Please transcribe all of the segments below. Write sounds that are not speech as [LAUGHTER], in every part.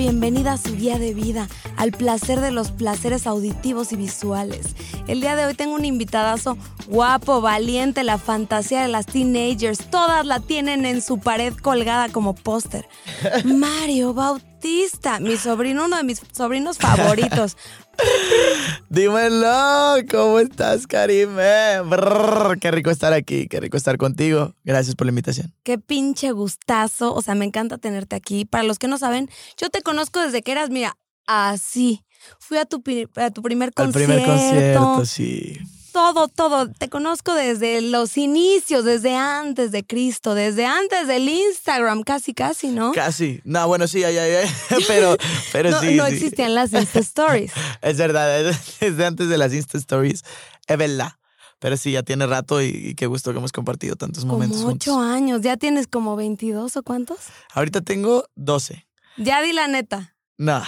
bienvenida a su guía de vida, al placer de los placeres auditivos y visuales. El día de hoy tengo un invitadazo guapo, valiente, la fantasía de las teenagers. Todas la tienen en su pared colgada como póster. [LAUGHS] Mario Bautista, mi sobrino, uno de mis sobrinos favoritos. [LAUGHS] Dímelo, ¿cómo estás, Karime? Brrr, qué rico estar aquí, qué rico estar contigo. Gracias por la invitación. Qué pinche gustazo, o sea, me encanta tenerte aquí. Para los que no saben, yo te conozco desde que eras, mira, así. Fui a tu, a tu primer Al concierto. primer concierto, sí. Todo, todo. Te conozco desde los inicios, desde antes de Cristo, desde antes del Instagram, casi, casi, ¿no? Casi. No, bueno, sí, ay, ay, ay. [LAUGHS] Pero, pero no, sí. no sí. existían las Insta [LAUGHS] Stories. Es verdad, es desde antes de las Insta Stories. Es verdad. Pero sí, ya tiene rato y, y qué gusto que hemos compartido tantos momentos Como ocho años. ¿Ya tienes como 22 o cuántos? Ahorita tengo 12. Ya di la neta. No,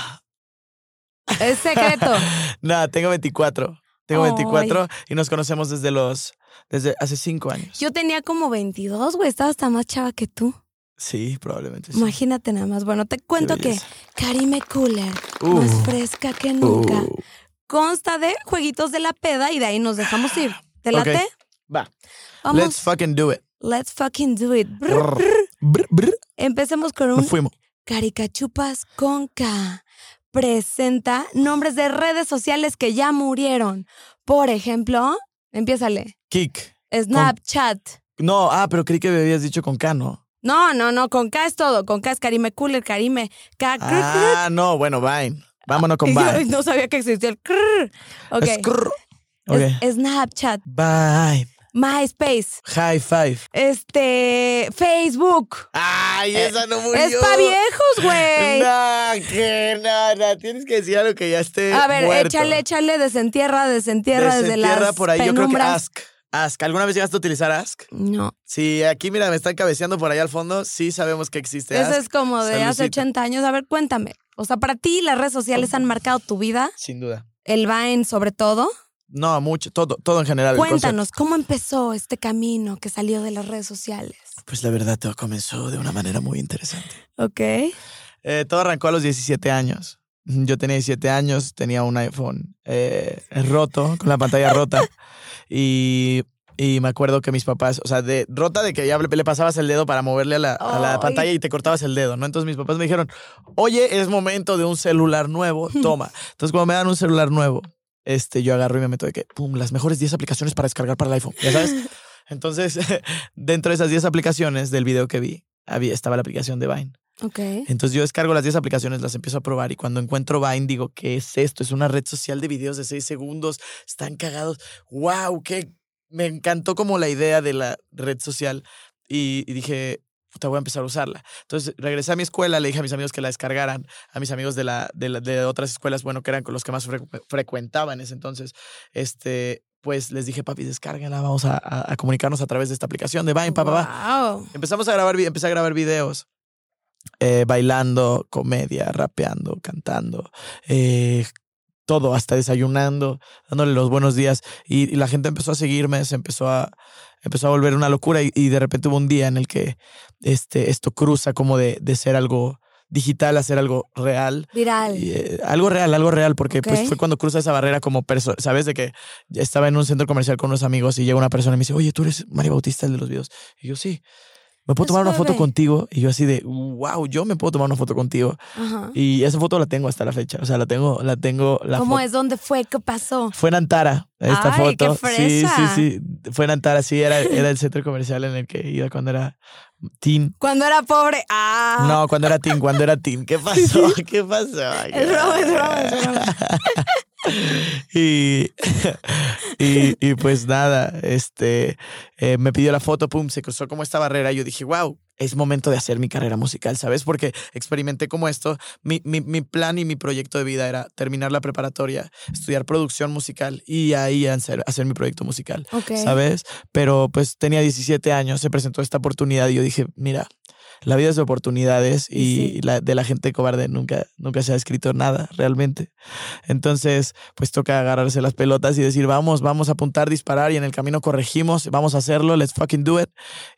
Es secreto. [LAUGHS] no, tengo 24. Tengo Ay. 24 y nos conocemos desde los, desde hace 5 años. Yo tenía como 22, güey. Estaba hasta más chava que tú. Sí, probablemente sí. Imagínate nada más. Bueno, te cuento que. Karime Cooler, Uh. más fresca que nunca, Uh, consta de jueguitos de la peda y de ahí nos dejamos ir. ¿Te late? va, Vamos. let's fucking do it. Let's fucking do it. Brr, Brr. brr. Brr, brr. Empecemos con Nos un fuimos. Caricachupas con K. Presenta nombres de redes sociales que ya murieron. Por ejemplo, empiézale. Kick. Snapchat. No, ah, pero creí que me habías dicho con K, ¿no? No, no, no, con K es todo. Con K es Karime Cooler, Karime. K. Ah, no, bueno, Vine. Vámonos con [LAUGHS] yo Vine. no sabía que existía el crrr. Ok. Es crrr. Ok. Es- Snapchat, Vine. MySpace, High five. este, Facebook. Ay, esa no murió. Es pa' viejos, güey. [LAUGHS] No, que no. Tienes que decir algo que ya esté A ver, muerto. échale, échale, desentierra, desentierra desde Desentierra las por ahí. Yo creo que. Ask. Ask. ¿Alguna vez llegaste a utilizar Ask? No, Sí, aquí mira, me están cabeceando por allá al fondo. Sí sabemos que existe eso Ask. es como de hace Saludcita. 80 años. A ver, cuéntame. O sea, para ti las redes sociales han marcado tu vida, Sin duda. el Vine sobre todo. No, mucho, todo, todo en general. Cuéntanos, ¿cómo empezó este camino que salió de las redes sociales? Pues la verdad todo comenzó de una manera muy interesante. Ok. Eh, todo arrancó a los 17 años. Yo tenía 17 años, tenía un iPhone eh, roto, con la pantalla rota. [LAUGHS] Y, y me acuerdo que mis papás, o sea, de rota de que ya le, pasabas el dedo para moverle a la, a la pantalla y te cortabas el dedo, ¿no? Entonces mis papás me dijeron, oye, es momento de un celular nuevo, toma. [LAUGHS] Entonces cuando me dan un celular nuevo, este, yo agarro y me meto de que, pum, las mejores 10 aplicaciones para descargar para el iPhone, ¿ya sabes? [LAUGHS] Entonces, [LAUGHS] dentro de esas 10 aplicaciones del video que vi, había, estaba la aplicación de Vine. Ok. Entonces yo descargo las 10 aplicaciones, las empiezo a probar y cuando encuentro Vine digo, ¿qué es esto? Es una red social de videos de 6 segundos, están cagados. ¡Wow! ¡Qué! Me encantó como la idea de la red social y, y dije, puta, voy a empezar a usarla. Entonces regresé a mi escuela, le dije a mis amigos que la descargaran, a mis amigos de, la, de, la- de otras escuelas, bueno, que eran con los que más frecu- frecuentaba en ese entonces, este, pues les dije, papi, descárgala, vamos a, a- a comunicarnos a través de esta aplicación de Vine, papá, pa. Wow. Empezamos a grabar, empecé a grabar videos. eh, bailando, comedia, rapeando, cantando, eh, todo, hasta desayunando, dándole los buenos días. Y, y la gente empezó a seguirme, se empezó a, empezó a volver una locura. Y, y de repente hubo un día en el que este, esto cruza como de, de ser algo digital a ser algo real. Viral. Y, eh, algo real, algo real, porque pues fue cuando cruza esa barrera como persona, ¿sabes? De que estaba en un centro comercial con unos amigos y llega una persona y me dice, oye, tú eres Mario Bautista, el de los videos. Y yo, sí. ¿Me puedo tomar una foto contigo? Y yo así de, wow, yo me puedo tomar una foto contigo. Ajá. Y esa foto la tengo hasta la fecha. O sea, la tengo, la tengo. La ¿Cómo es? ¿Dónde fue? ¿Qué pasó? Fue en Antara, esta Ay, qué foto. Sí, sí, sí. Fue en Antara, sí, era, era el centro comercial en el que iba cuando era teen. Cuando era pobre. Ah. No, cuando era teen, cuando era teen. ¿Qué [LAUGHS] pasó? ¿Qué pasó? Es broma, es broma, es broma. [LAUGHS] y, [LAUGHS] y, y pues nada, este, eh, me pidió la foto, pum, se cruzó como esta barrera y yo dije, wow, es momento de hacer mi carrera musical, ¿sabes? Porque experimenté como esto, mi, mi, mi plan y mi proyecto de vida era terminar la preparatoria, estudiar producción musical y ahí hacer, hacer mi proyecto musical. ¿sabes? Pero pues tenía 17 años, se presentó esta oportunidad y yo dije, mira, la vida es de oportunidades y Sí. la, de la gente cobarde nunca, nunca se ha escrito nada realmente. Entonces, pues toca agarrarse las pelotas y decir, vamos, vamos a apuntar, disparar y en el camino corregimos, vamos a hacerlo, let's fucking do it.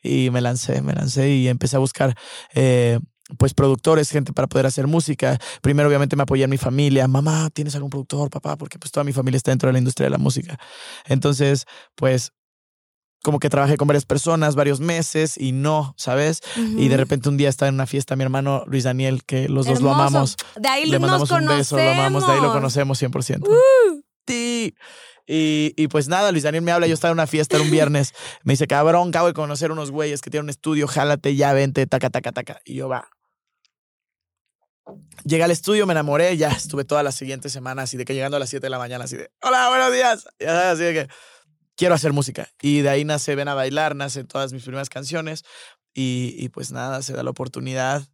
Y me lancé, me lancé y empecé a buscar eh, pues productores, gente para poder hacer música. Primero obviamente me apoyé en mi familia, mamá, ¿tienes algún productor, papá? Porque pues toda mi familia está dentro de la industria de la música. Entonces, pues como que trabajé con varias personas varios meses y no, ¿sabes? Y de repente un día estaba en una fiesta mi hermano Luis Daniel, que los dos lo amamos. De ahí Le mandamos nos un beso, lo amamos, de ahí lo conocemos 100%. Sí. Y, y pues nada, Luis Daniel me habla, yo estaba en una fiesta, un viernes, me dice, cabrón, acabo de conocer unos güeyes que tienen un estudio, jálate, ya vente, taca, taca, taca. Y yo, va. Llegué al estudio, me enamoré, ya estuve toda la siguiente semana, así de que llegando a las 7 de la mañana, así de, hola, buenos días. Ya sabes, así de que quiero hacer música. Y de ahí nace Ven a Bailar, nacen todas mis primeras canciones. Y, y pues nada, se da la oportunidad,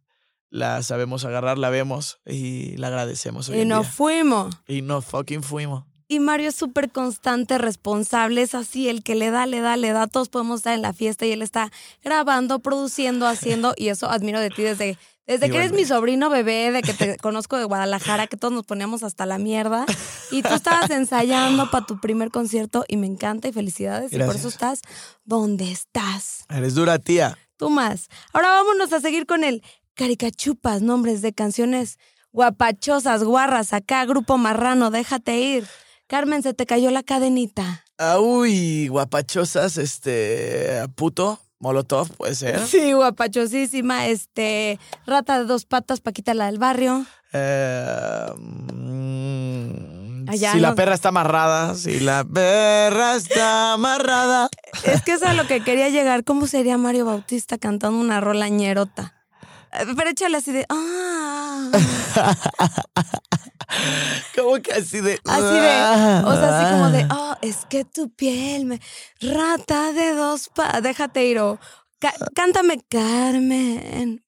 la sabemos agarrar, la vemos y la agradecemos. Hoy Y en nos día. fuimos. Y no fucking fuimos. Y Mario es súper constante, responsable, es así, el que le da, le da, le da. Todos podemos estar en la fiesta y él está grabando, produciendo, haciendo. Y eso admiro de ti desde, desde que eres mi sobrino bebé, de que te [LAUGHS] conozco de Guadalajara, que todos nos poníamos hasta la mierda. Y tú estabas [LAUGHS] ensayando para tu primer concierto y me encanta y felicidades. Y por eso estás donde estás. Eres dura, tía. Tú más. Ahora vámonos a seguir con el caricachupas, nombres de canciones guapachosas, guarras, acá, grupo marrano, déjate ir. Carmen, se te cayó la cadenita. Ah, uy, guapachosas, este, puto, molotov, puede ser. Sí, guapachosísima. Este, rata de dos patas, Paquita la del barrio. Eh, mm, Allá si la perra está amarrada, si la perra está amarrada. Es que eso es a lo que quería llegar. ¿Cómo sería Mario Bautista cantando una rola ñerota? Pero échale así de. Ah. [LAUGHS] ¿Cómo que así de? Así de. O sea, así como de. Oh, es que tu piel me. Rata de dos patas. Déjate ir. o cántame, Carmen.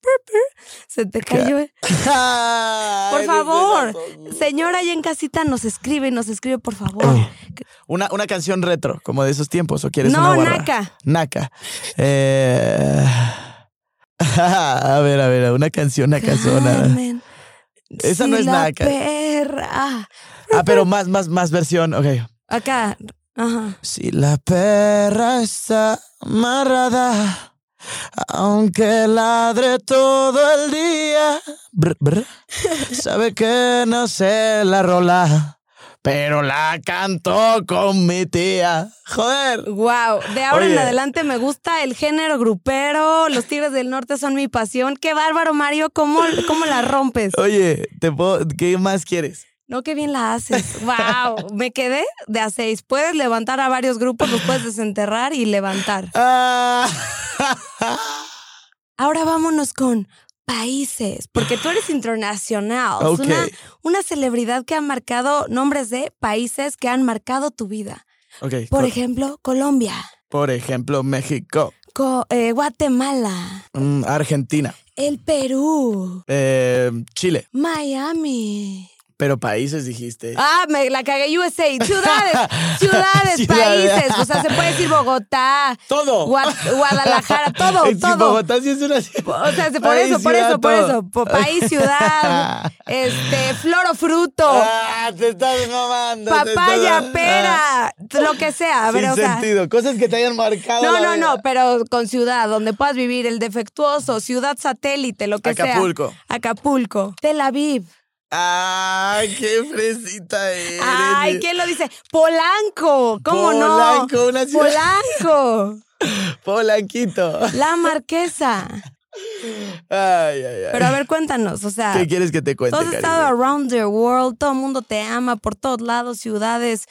Se te cayó. [LAUGHS] Ay, Por favor. Señora allá en casita nos escribe, nos escribe, por favor. Una, una canción retro, como de esos tiempos, ¿o quieres No, una. Naca. Eh, a ver, a ver, una canción nacazona. Carmen. Esa si no es la naca. perra. Ah, pero más, más, más versión. Ok. Acá. Ajá. Si la perra está amarrada, aunque ladre todo el día, brr, brr, sabe que no sé la rola, pero la canto con mi tía. Joder. Wow, de ahora en adelante me gusta el género grupero, los Tigres del Norte son mi pasión. Qué bárbaro, Mario, ¿cómo, cómo la rompes? Oye, ¿te puedo- ¿qué más quieres? No, qué bien la haces. Wow, me quedé de a seis. Puedes levantar a varios grupos, los puedes desenterrar y levantar. Ah. [LAUGHS] Ahora vámonos con países, porque tú eres internacional. Es Ok. una, una celebridad que ha marcado nombres de países que han marcado tu vida. Ok, Por ejemplo, Colombia, por ejemplo, México, Co- eh, Guatemala, mm, Argentina, el Perú, eh, Chile, Miami. Pero países dijiste. Ah, me la cagué USA. Ciudades, [LAUGHS] ciudades, Ciudades. países. O sea, se puede decir Bogotá, Todo. Gua- Guadalajara, [LAUGHS] todo, Es todo. Bogotá sí es una ciudad. O sea, se- por País, eso, por ciudad, eso, por eso. País, [LAUGHS] ciudad, este, flor o fruto, Ah, te estás mamando. papaya, estás- pera, lo que sea. A Ah, ver, sin o sea. sentido. Cosas que te hayan marcado. No, no, vida. no, pero con ciudad, donde puedas vivir, el defectuoso, ciudad satélite, lo que Acapulco. sea. Acapulco. Tel Aviv. Ay, qué fresita eres. Ay, ¿quién lo dice? Polanco. ¿Cómo no? Polanco, una ciudad- Polanco. [LAUGHS] Polanquito. La Marquesa. Ay, ay, ay. Pero a ver, cuéntanos, o sea, ¿Qué quieres que te cuente, tú has estado around the world, todo el mundo te ama por todos lados, ciudades,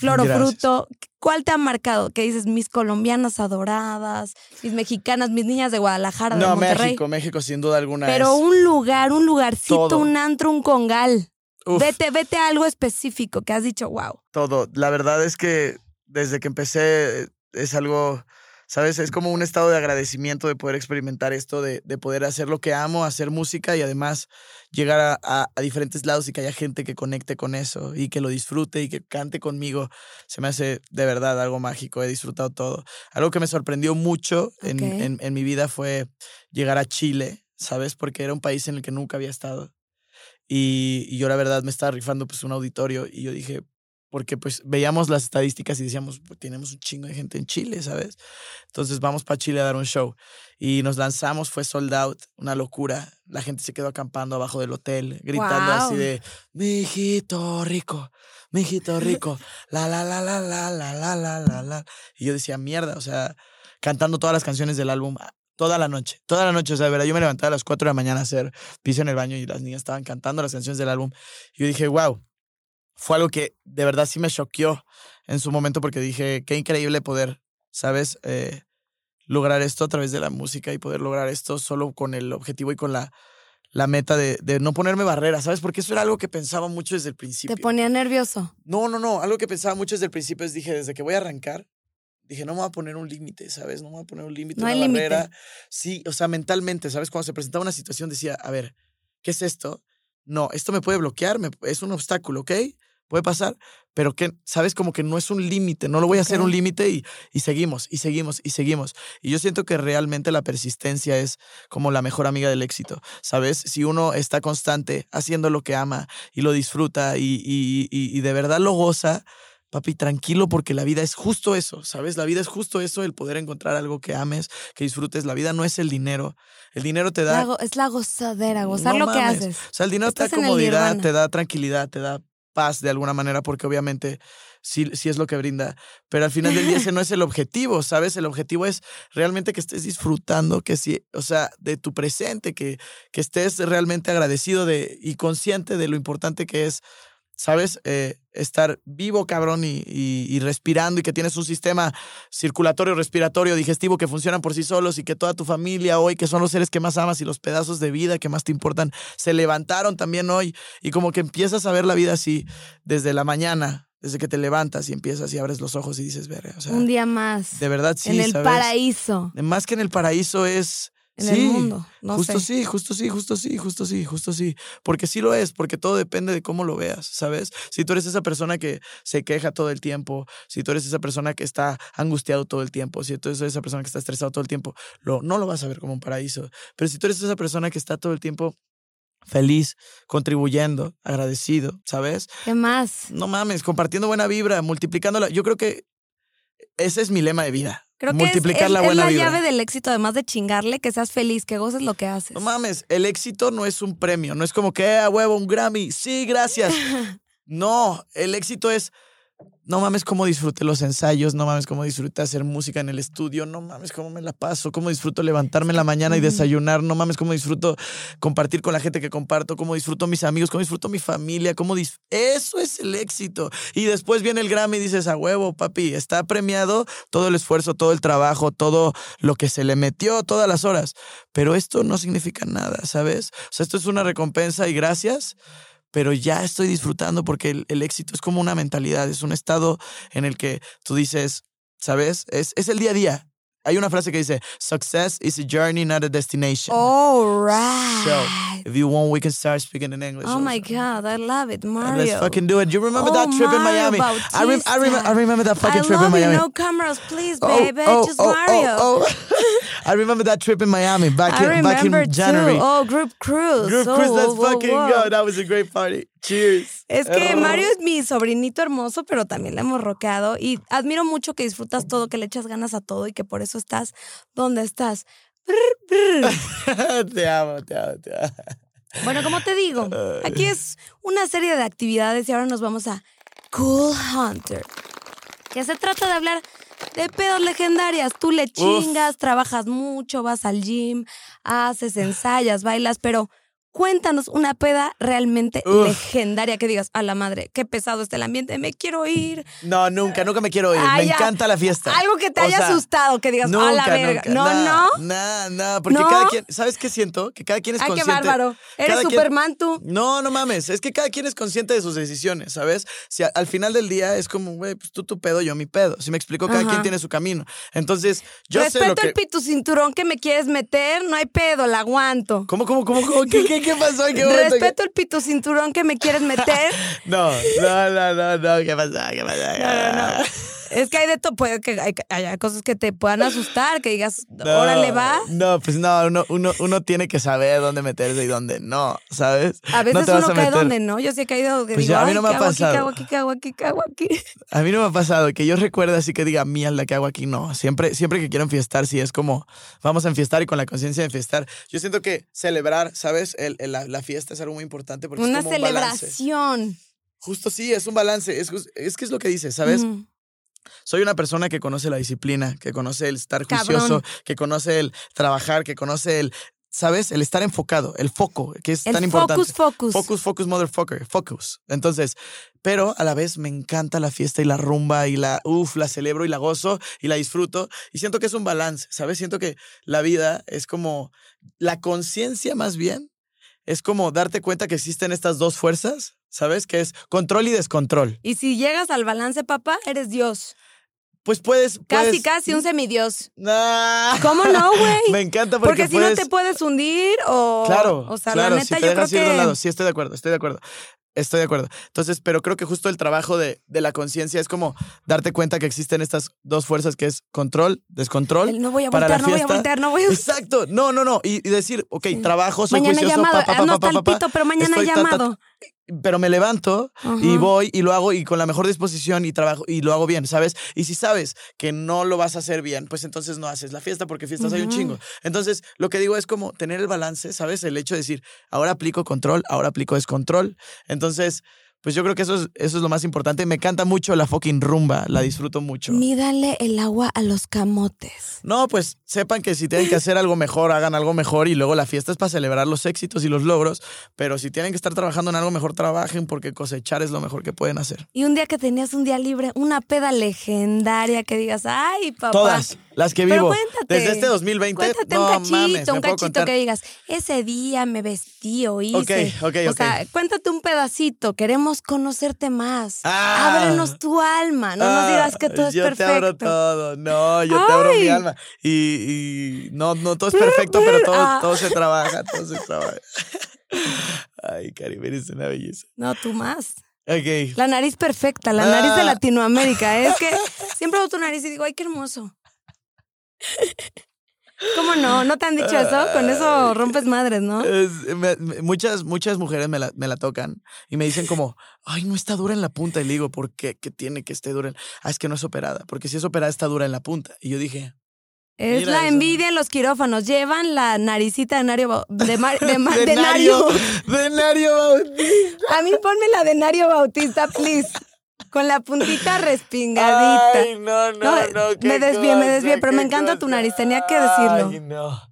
flor o Gracias. fruto. ¿Cuál te ha marcado? Que dices, mis colombianas adoradas, mis mexicanas, mis niñas de Guadalajara, de No, Monterrey. México, México, sin duda alguna. Pero es- un lugar, un lugarcito, Todo. un antro, un congal. Uf, Vete, vete a algo específico que has dicho, wow. todo. La verdad es que desde que empecé es algo, ¿sabes? Es como un estado de agradecimiento de poder experimentar esto, de, de poder hacer lo que amo, hacer música y además llegar a, a- a diferentes lados y que haya gente que conecte con eso y que lo disfrute y que cante conmigo. Se me hace de verdad algo mágico. He disfrutado todo. Algo que me sorprendió mucho en- en mi vida fue llegar a Chile, ¿sabes? Porque era un país en el que nunca había estado. Y, y yo la verdad me estaba rifando pues un auditorio y yo dije, porque pues veíamos las estadísticas y decíamos, pues, tenemos un chingo de gente en Chile, ¿sabes? Entonces vamos para Chile a dar un show y nos lanzamos, fue sold out, una locura. La gente se quedó acampando abajo del hotel, gritando así de, mi hijito rico, mi hijito rico, la, la, la, la, la, la, la, la, la, la. Y yo decía, mierda, o sea, cantando todas las canciones del álbum toda la noche, toda la noche, o sea, de verdad, yo me levantaba a las 4 de la mañana a hacer piso en el baño y las niñas estaban cantando las canciones del álbum. Y yo dije, wow, fue algo que de verdad sí me choqueó en su momento porque dije, qué increíble poder, ¿sabes? Eh, lograr esto a través de la música y poder lograr esto solo con el objetivo y con la, la meta de, de, no ponerme barreras, ¿sabes? Porque eso era algo que pensaba mucho desde el principio. ¿Te ponía nervioso? No, no, no. Algo que pensaba mucho desde el principio es, dije, desde que voy a arrancar, dije, no me voy a poner un límite, ¿sabes? No me voy a poner un límite, no una hay barrera. Sí, o sea, mentalmente, ¿sabes? Cuando se presentaba una situación decía, a ver, ¿qué es esto? No, esto me puede bloquear, me, es un obstáculo, ¿ok? Puede pasar, pero que, sabes, como que no es un límite, no lo voy a hacer un límite y, y seguimos, y seguimos, y seguimos. Y yo siento que realmente la persistencia es como la mejor amiga del éxito, ¿sabes? Si uno está constante haciendo lo que ama y lo disfruta y, y, y de verdad lo goza, papi, tranquilo porque la vida es justo eso, ¿sabes? La vida es justo eso, el poder encontrar algo que ames, que disfrutes. La vida no es el dinero. El dinero te da... es la gozadera, gozar lo que haces. O sea, el dinero te da comodidad, te da tranquilidad, te da paz de alguna manera, porque obviamente sí, sí es lo que brinda. Pero al final del día ese no es el objetivo, ¿sabes? El objetivo es realmente que estés disfrutando, que sí, o sea, de tu presente, que, que estés realmente agradecido de, y consciente de lo importante que es ¿sabes? Eh, estar vivo, cabrón, y, y, respirando y que tienes un sistema circulatorio, respiratorio, digestivo que funcionan por sí solos y que toda tu familia hoy, que son los seres que más amas y los pedazos de vida que más te importan, se levantaron también hoy y como que empiezas a ver la vida así desde la mañana. Desde que te levantas y empiezas y abres los ojos y dices, ver, o sea, un día más. De verdad, sí. En el paraíso. Más que en el paraíso es, en el mundo. No justo sí, justo sí, justo sí, justo sí, justo sí. Porque sí lo es, porque todo depende de cómo lo veas, ¿sabes? Si tú eres esa persona que se queja todo el tiempo, si tú eres esa persona que está angustiado todo el tiempo, si tú eres esa persona que está estresado todo el tiempo, lo, no lo vas a ver como un paraíso. Pero si tú eres esa persona que está todo el tiempo feliz, contribuyendo, agradecido, ¿sabes? ¿Qué más? No mames, compartiendo buena vibra, multiplicándola. Yo creo que ese es mi lema de vida. Creo que Multiplicar es, la, buena es la llave del éxito, además de chingarle, que seas feliz, que goces lo que haces. No mames, el éxito no es un premio, no es como que, a huevo, un Grammy, sí, gracias. [LAUGHS] no, el éxito es no mames cómo disfruté los ensayos, no mames cómo disfruté hacer música en el estudio, no mames cómo me la paso, cómo disfruto levantarme en la mañana y desayunar, no mames cómo disfruto compartir con la gente que comparto, cómo disfruto mis amigos, cómo disfruto mi familia, cómo eso es el éxito. Y después viene el Grammy y dices, a huevo, papi, está premiado todo el esfuerzo, todo el trabajo, todo lo que se le metió, todas las horas. Pero esto no significa nada, ¿sabes? O sea, esto es una recompensa y gracias pero ya estoy disfrutando porque el, éxito es como una mentalidad, es un estado en el que tú dices, ¿sabes? Es, es el día a día. Hay una frase que dice, success is a journey, not a destination. All right. So, if you want, we can start speaking in English. Oh also. my God, I love it, Mario. Let's fucking do it. You remember oh, that trip Mario in Miami? Bautista. I, rem- I, rem- I remember that fucking I trip love in Miami. You. No cameras, please, Oh, baby. oh, Just oh, Mario. [LAUGHS] Oh, oh. I remember that trip in Miami back in, back in January. too. Oh, group cruise. Group oh, cruise, let's whoa, fucking go. That was a great party. Cheers. Es que Oh. Mario es mi sobrinito hermoso, pero también le hemos roqueado y admiro mucho que disfrutas todo, que le echas ganas a todo y que por eso estás donde estás. [LAUGHS] Te amo, te amo, te amo. Bueno, como te digo, aquí es una serie de actividades y ahora nos vamos a Cool Hunter, que se trata de hablar de pedos legendarias. Tú le chingas, trabajas mucho, vas al gym, haces, ensayas, bailas, pero cuéntanos una peda realmente Uf. legendaria que digas, a la madre, qué pesado está el ambiente, me quiero ir. No, nunca, nunca me quiero ir. Ah, me encanta la fiesta. Algo que te O haya sea, asustado, que digas, a la verga. nunca. no, nah, no. Nah, nah, porque ¿No? cada quien, ¿sabes qué siento? Que cada quien es Ay, qué consciente. bárbaro. Eres cada quien- Superman tú. No, no mames. Es que cada quien es consciente de sus decisiones, ¿sabes? Si a- al final del día es como, güey, pues tú tu pedo, yo mi pedo. Si me explico, cada Ajá. quien tiene su camino. Entonces, yo sé lo Respeto que. el pito cinturón que me quieres meter, no hay pedo, la aguanto. ¿Cómo, cómo, cómo, cómo? ¿Qué, qué, qué pasó? ¿En qué? Respeto el pito cinturón que me quieres meter. No, [LAUGHS] no, no, no, no. ¿Qué pasa? ¿Qué pasa? No, no, no. Es que hay de todo, puede que hay- haya cosas que te puedan asustar, que digas, [LAUGHS] órale, va. No, pues no, uno, uno, uno tiene que saber dónde meterse y dónde no, ¿sabes? A veces no uno a cae donde no. Yo sí he caído que Pues digo, ya, a mí "Ay, no me ¿qué ha hago aquí, pasado. ¿Qué hago aquí? ¿Qué hago aquí? ¿Qué hago aquí? [LAUGHS] A mí no me ha pasado que yo recuerde así que diga, mierda, ¿qué hago aquí? No, siempre, siempre que quiero enfiestar, sí es como, vamos a enfiestar y con la conciencia de enfiestar. Yo siento que celebrar, ¿sabes? El, el- la, la fiesta es algo muy importante porque Una es como un balance. celebración. Justo sí, es un balance. Es, es que es lo que dices, ¿sabes? Soy una persona que conoce la disciplina, que conoce el estar Cabrón. juicioso, que conoce el trabajar, que conoce el, ¿sabes? El estar enfocado, el foco, que es El tan importante. focus, focus. Focus, focus, motherfucker, focus. Entonces, pero a la vez me encanta la fiesta y la rumba y la, uff, la celebro y la gozo y la disfruto. Y siento que es un balance, ¿sabes? Siento que la vida es como, la conciencia más bien, es como darte cuenta que existen estas dos fuerzas, ¿sabes? Que es control y descontrol. Y si llegas al balance, papá, eres Dios. Pues puedes... Casi, puedes- casi un semidios. Nah. ¿Cómo no, güey? [LAUGHS] Me encanta porque, Porque, si puedes... no te puedes hundir o. Claro, O sea, claro, la neta, si te yo dejas creo ir de un que. lado. Sí, estoy de acuerdo, estoy de acuerdo. Estoy de acuerdo. Entonces, pero creo que justo el trabajo de, de la conciencia es como darte cuenta que existen estas dos fuerzas que es control, descontrol. el no voy a para voltear, no voy a voltear, no voy a. Exacto. No, no, no. Y, y decir, ok, trabajo, soy Mañana juicioso, llamado. pa, pa, pa, pito, pero mañana ta, ta, llamado. Pero me levanto y voy y lo hago y con la mejor disposición y trabajo y lo hago bien, ¿sabes? Y si sabes que no lo vas a hacer bien, pues entonces no haces la fiesta porque fiestas hay un chingo. Entonces, lo que digo es como tener el balance, ¿sabes? El hecho de decir, ahora aplico control, ahora aplico descontrol. Entonces, pues yo creo que eso es, eso es lo más importante. Me encanta mucho la fucking rumba, la disfruto mucho. Mídale el agua a los camotes. No, pues sepan que si tienen que hacer algo mejor, [LAUGHS] hagan algo mejor y luego la fiesta es para celebrar los éxitos y los logros, pero si tienen que estar trabajando en algo mejor, trabajen porque cosechar es lo mejor que pueden hacer. Y un día que tenías un día libre, una peda legendaria que digas, ay, papá. Todas, las que Pero vivo. cuéntate. Desde este 2020, Cuéntate no un cachito, mames, me un cachito contar. que digas, ese día me vestí o hice. Ok, ok, o sea, cuéntate un pedacito, queremos conocerte más. Ah. Ábrenos tu alma, no nos Ah, digas que todo es yo perfecto. te abro todo, no, yo te abro mi alma. Y, y no, no todo es perfecto, pero todo, Ah. todo se trabaja, [LAUGHS] todo se trabaja. Ay, Caribe, eres una belleza. No, tú más. Ok. La nariz perfecta, la nariz de Ah. Latinoamérica. Es que [LAUGHS] siempre veo tu nariz y digo, ay, qué hermoso. ¿Cómo no? ¿No te han dicho eso? Con eso rompes madres, ¿no? Es- me- me- muchas, muchas mujeres me la, me la tocan y me dicen como, ay, no está dura en la punta. Y le digo, ¿por qué? ¿Qué tiene que esté dura? en-?" Ah, es que no es operada, porque si es operada está dura en la punta. Y yo dije, Es la eso. envidia en los quirófanos. Llevan la naricita de Nario. De, Mar- de, de Nario. Bautista. A mí ponme la de Nario Bautista, please. Con la puntita [LAUGHS] respingadita. Ay, no, no, No, no. qué me desvié, me desvié, pero me encanta tu nariz, tenía que decirlo. Ay, no.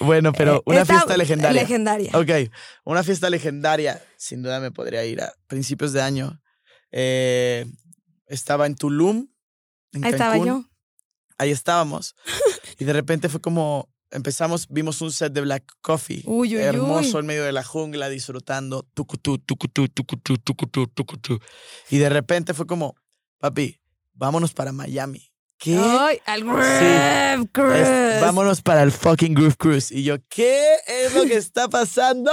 Bueno, pero una Esta- fiesta legendaria. Legendaria. Ok, una fiesta legendaria. Sin duda me podría ir a principios de año. Eh, estaba en Tulum. En Ahí estaba Cancún. yo. Ahí estábamos. [LAUGHS] Y de repente fue como. Empezamos, vimos un set de Black Coffee. Uy, uy, hermoso uy. en medio de la jungla, disfrutando. Tucutú, tucutú, tucutú, tucutú, tucutú. Y de repente fue como, papi, vámonos para Miami. ¿Qué? Ay, al Groove Es- Cruise. vámonos para el fucking Groove Cruise. Y yo, ¿qué es lo que está pasando?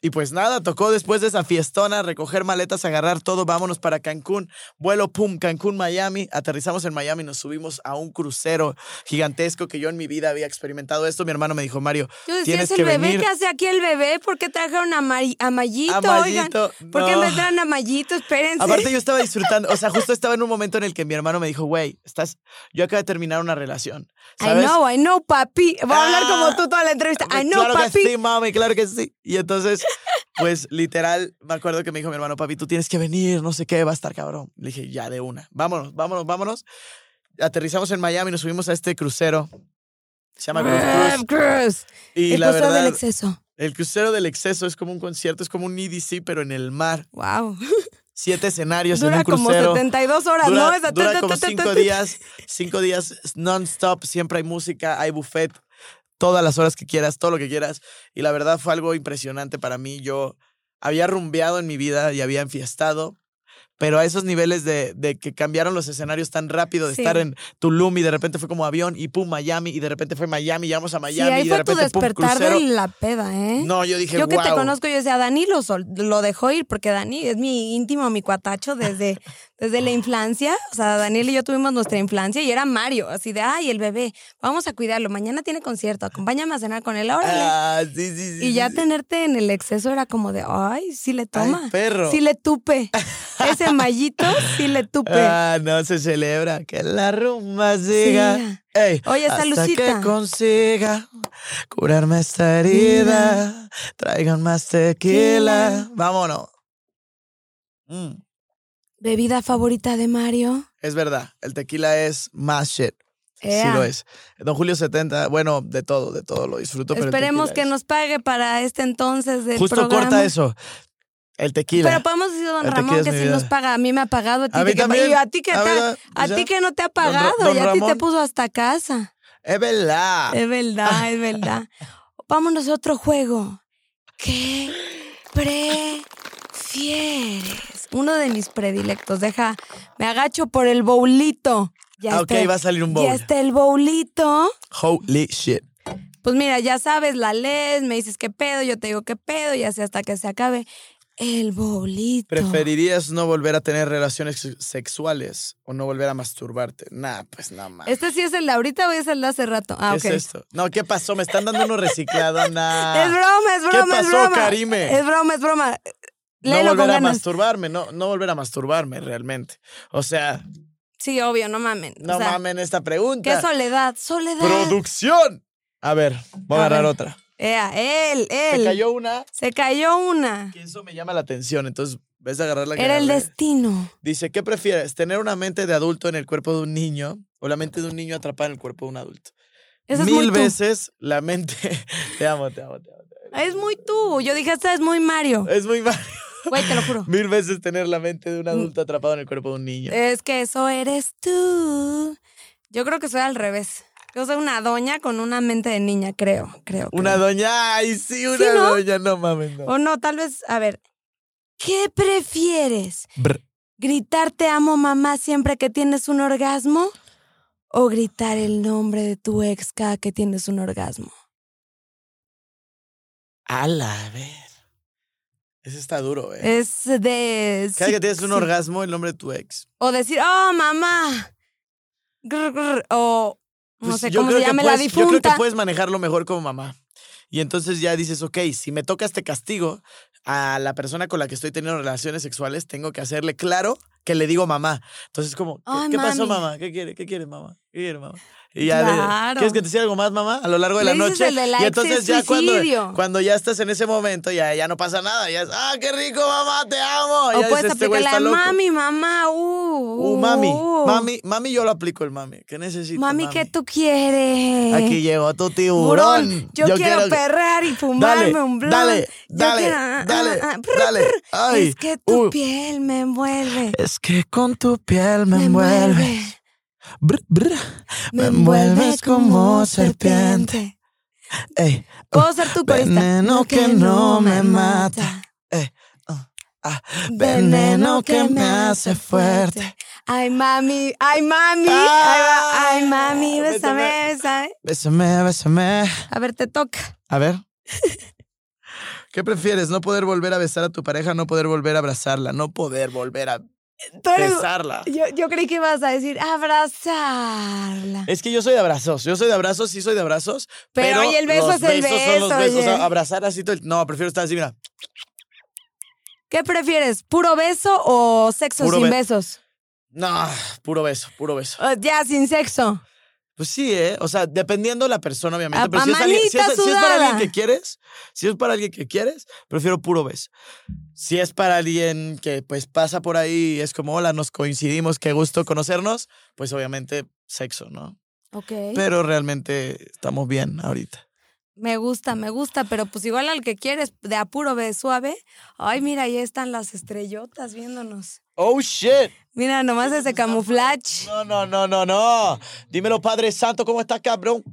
Y pues nada, tocó después de esa fiestona recoger maletas, agarrar todo, vámonos para Cancún. Vuelo, pum, Cancún, Miami. Aterrizamos en Miami, nos subimos a un crucero gigantesco que yo en mi vida había experimentado esto. Mi hermano me dijo, Mario, decía, tienes ¿es el que bebé? venir ¿Qué hace aquí el bebé? ¿Por qué trajeron a, Mari- a Mayito? a Oigan, Mayito. ¿por qué No. me traen a Mayito? Espérense. Aparte yo estaba disfrutando, o sea, justo estaba en un momento en el que mi hermano me dijo, güey, estás, yo acabo de terminar una relación. I ¿sabes? know, I know, papi. Voy a hablar Ah, como tú toda la entrevista. I know, claro papi. que sí, mami, claro que sí. Y entonces, pues literal, me acuerdo que me dijo mi hermano, papi, tú tienes que venir, no sé qué, va a estar cabrón. Le dije, ya, de una. Vámonos, vámonos, vámonos. Aterrizamos en Miami, nos subimos a este crucero. Se llama Cruise. Cruise. Y el la crucero verdad, del exceso. el crucero del exceso es como un concierto, es como un EDC, pero en el mar. Wow. Siete escenarios en Dura un como crucero. 72 horas, dura, ¿no? Esa- dura como cinco días, cinco días non-stop, siempre hay música, hay buffet, todas las horas que quieras, todo lo que quieras. Y la verdad fue algo impresionante para mí. Yo había rumbeado en mi vida y había enfiestado, pero a esos niveles de, de que cambiaron los escenarios tan rápido, de Sí. estar en Tulum y de repente fue como avión y pum, Miami y de repente fue Miami, llegamos a Sí, Miami ahí y de fue tu repente pum, despertar crucero. de la peda, ¿eh? No, yo dije, Yo que te conozco, yo decía, Dani lo, sol- lo dejó ir porque Dani es mi íntimo, mi cuatacho desde, [LAUGHS] desde la infancia. O sea, Daniel y yo tuvimos nuestra infancia y era Mario, así de, ay, el bebé, vamos a cuidarlo, mañana tiene concierto, acompáñame a cenar con él, órale. Ah, sí, sí, sí. y ya sí. tenerte en el exceso era como de, ay, sí le toma. Ay, perro. Sí le tupe. [LAUGHS] Ese mallito, sí le tupe. Ah, no se celebra que la rumba siga. Ey, Oye, hasta Salucita. que consiga curarme esta herida. Traigan más tequila. Vámonos. Mm, ¿Bebida favorita de Mario? Es verdad, el tequila es más shit. Sí lo es. Don Julio 70, bueno, de todo, de todo lo disfruto. Esperemos que es- nos pague para este entonces del Justo programa. corta eso. El tequila. Pero podemos decir don El Ramón que si vida. nos paga, a mí me ha pagado, a ti, A mí también. y a ti que A te- ver, a pues ti que no te ha pagado don y a ti te puso hasta casa. Es verdad. Es verdad, es verdad. [LAUGHS] Vámonos a otro juego. ¿Qué prefieres? Uno de mis predilectos. Deja, me agacho por el bowlito. Ya Ah, ok, va a salir un bowl. Ya está el bowlito. Holy shit. Pues mira, ya sabes, la lees, me dices qué pedo, yo te digo qué pedo y así hasta que se acabe el bowlito. ¿Preferirías no volver a tener relaciones sex- sexuales o no volver a masturbarte? Nah, pues nada más. ¿Este sí es el de ahorita o es el de hace rato? Ah, ¿Qué es esto? No, ¿qué pasó? Me están dando uno reciclado, nah. [LAUGHS] Es broma, es ¿Qué broma, es pasó, broma. Karime? Es broma, es broma. no volver con a ganas. masturbarme, no, no volver a masturbarme realmente. O sea, Sí, obvio, no mamen. no o sea, mamen esta pregunta. ¿Qué soledad? Soledad. ¡Producción! A ver, voy a A agarrar ver. otra. Ea, él, él. Se cayó una Se cayó una. que eso me llama la atención, entonces ves a agarrar la Era el destino. Dice, ¿qué prefieres? ¿Tener una mente de adulto en el cuerpo de un niño o la mente de un niño atrapada en el cuerpo de un adulto? Eso es Mil muy tú. veces la mente... [LAUGHS] te amo, te amo, te amo. Es muy tú. Yo dije, esta es muy Mario. Es muy mal. [LAUGHS] Güey, te lo juro. Mil veces tener la mente Mm. de un adulto atrapado en el cuerpo de un niño. Es que eso eres tú. Yo creo que soy al revés. Yo soy una doña con una mente de niña, creo, creo. Una creo. doña, ay, sí, una ¿Sí, no? doña, no mames, no. O no, tal vez, a ver. ¿Qué prefieres? Brr. ¿Gritar te amo mamá siempre que tienes un orgasmo? ¿O gritar el nombre de tu ex cada que tienes un orgasmo? Ala, a ver. Ese está duro, eh. Es de... Cada sí, que tienes un sí. orgasmo, el nombre de tu ex. O decir, oh, mamá. Grr, grr, O no Pues sé yo cómo creo se que la puedes- Yo creo difunta. que puedes manejarlo mejor como mamá. Y entonces ya dices, ok, si me toca este castigo a la persona con la que estoy teniendo relaciones sexuales, tengo que hacerle claro que le digo mamá. Entonces, como, ¿qué, Ay, qué pasó, mamá? ¿Qué quiere? ¿Qué quiere, mamá? Y ya le- Claro. ¿quieres que te siga algo más, mamá? A lo largo de Le la dices noche. el de la y entonces ya cuando, cuando ya estás en ese momento, ya, ya no pasa nada. Ya es, ah, qué rico, mamá, te amo. O ya puedes dices, este aplicar la mami, mamá, uh, Uh, mami, uh. mami, mami, yo lo aplico el mami. ¿Qué necesito? Mami, ¿qué tú quieres? Aquí llegó tu tiburón. Burón, yo, quiero, que- perrear y fumarme Dale, un blunt. dale, dale, quiero, ah, dale, ah, ah, brr, dale. Ay, es que tu uh. piel me envuelve. Es que con tu piel me, Me envuelve. envuelve. Brr, brr. Me envuelves como serpiente. Ey, Puedo ser tu corista. Veneno que no me mata. ey, ah, ah. Veneno que me hace fuerte. Ay, mami, ay, mami. Ah, Ay, mami, bésame, bésame. bésame. Bésame. A ver, te toca. A ver. [LAUGHS] ¿Qué prefieres? ¿No poder volver a besar a tu pareja? ¿No poder volver a abrazarla? ¿No poder volver a besarla? yo, yo creí que ibas a decir abrazarla. Es que yo soy de abrazos. Yo soy de abrazos, sí soy de abrazos. Pero, Pero, oye, el beso es el besos son los beso, besos. O sea, oye. abrazar así todo el... No, prefiero estar así, mira. ¿Qué prefieres? ¿Puro beso o sexo Puro sin be- besos? No, puro beso, puro beso. O ya, sin sexo. Pues sí, ¿eh? O sea, dependiendo de la persona, obviamente. A- pero si es, alguien, si, es, manita si es para alguien que quieres, si es para alguien que quieres, prefiero puro beso. Si es para alguien que pues pasa por ahí y es como, hola, nos coincidimos, qué gusto conocernos, pues obviamente sexo, ¿no? Ok. Pero realmente estamos bien ahorita. Me gusta, me gusta, pero pues igual al que quieres, de apuro ve suave. Ay, mira, ahí están las estrellotas viéndonos. Oh, shit. Mira, nomás ese camuflaje. No, no, no, no, no. Dímelo, Padre Santo, ¿cómo estás, cabrón?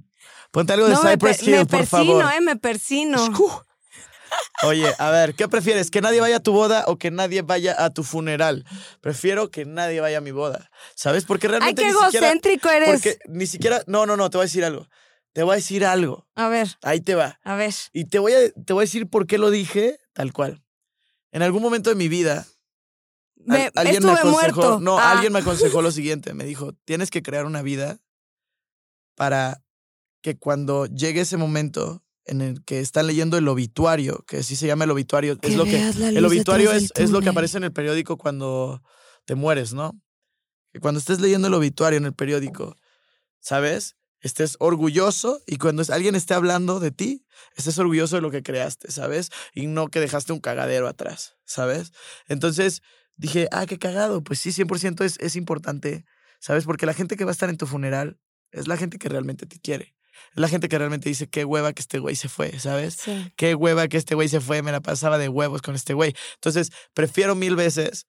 Ponte algo de No, me, Cypress Hill, me por persino, favor. eh, me persino. Escu. Oye, a ver, ¿qué prefieres? ¿Que nadie vaya a tu boda o que nadie vaya a tu funeral? Prefiero que nadie vaya a mi boda. ¿Sabes? Porque Ay, realmente qué ni siquiera. egocéntrico eres. Porque ni siquiera. No, no, no, te voy a decir algo. Te voy a decir algo. A ver, Ahí te va. a ver. Y te voy a, te voy a decir por qué lo dije tal cual. En algún momento de mi vida, Me, alguien me aconsejó. muerto. No, Ah. alguien me aconsejó lo [LAUGHS] siguiente. Me dijo: tienes que crear una vida para que cuando llegue ese momento en el que están leyendo el obituario, que así se llama el obituario, es lo que. El obituario es, es lo que aparece en el periódico cuando te mueres, ¿no? Que cuando estés leyendo el obituario en el periódico, ¿sabes? Estés orgulloso y cuando alguien esté hablando de ti, estés orgulloso de lo que creaste, ¿sabes? Y no que dejaste un cagadero atrás, ¿sabes? Entonces dije, ah, qué cagado. Pues sí, 100% es, es importante, ¿sabes? Porque la gente que va a estar en tu funeral es la gente que realmente te quiere. Es la gente que realmente dice, qué hueva que este güey se fue, ¿sabes? Sí. qué hueva que este güey se fue, me la pasaba de huevos con este güey. Entonces, prefiero mil veces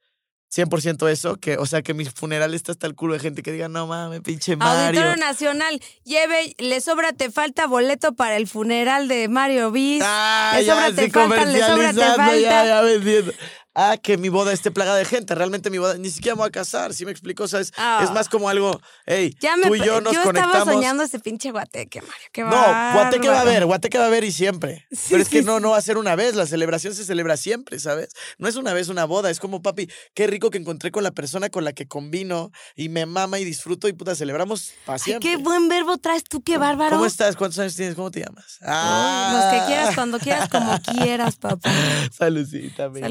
100% eso, que, o sea, que mi funeral está hasta el culo de gente que diga, no mames, pinche Mario. Auditorio Nacional, lleve, le sobra, te falta boleto para el funeral de Mario Bis. Ah, le ya, sobra, te sí, falta, le sobra, te falta. Ya, ya. Ah, que mi boda esté plagada de gente. Realmente mi boda, ni siquiera me voy a casar, ¿sí me explico? O sea, es, Ah. es más como algo, hey, Ya me, tú y yo nos estaba conectamos. soñando ese pinche guateque, Mario. Qué No, guateque va a haber, guateque va a haber y siempre. Sí, Pero es que sí, no, no va a ser una vez, la celebración se celebra siempre, ¿sabes? No es una vez una boda, es como, papi, qué rico que encontré con la persona con la que combino y me mama y disfruto y puta, celebramos para Ay, qué buen verbo traes tú, qué bárbaro. ¿Cómo estás? ¿Cuántos años tienes? ¿Cómo te llamas? Ay, Los que quieras, cuando quieras, como quieras, [LAUGHS] papá. Salucita, mi niña,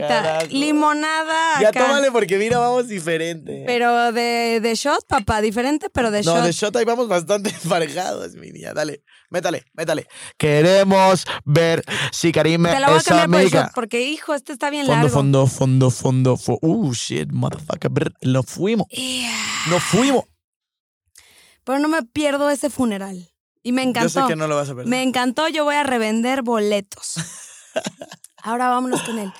Carajo. Limonada. Ya acá. tómale porque mira, vamos diferente. Pero de, de shot, papá, diferente, pero de no, shot. de shot ahí vamos bastante [LAUGHS] emparejados, mi niña. Dale, métale, métale. Queremos ver si Karime Te la voy a es cambiar por amiga. shot, porque hijo, este está bien Fondo, largo. fondo, fondo, fondo, fo- Uh, shit, motherfucker. brr, Nos fuimos. Yeah. Nos fuimos. Pero no me pierdo ese funeral. Y me Yo encantó. sé que no lo vas a perder. Me encantó, yo voy a revender boletos. [LAUGHS] Ahora vámonos con él.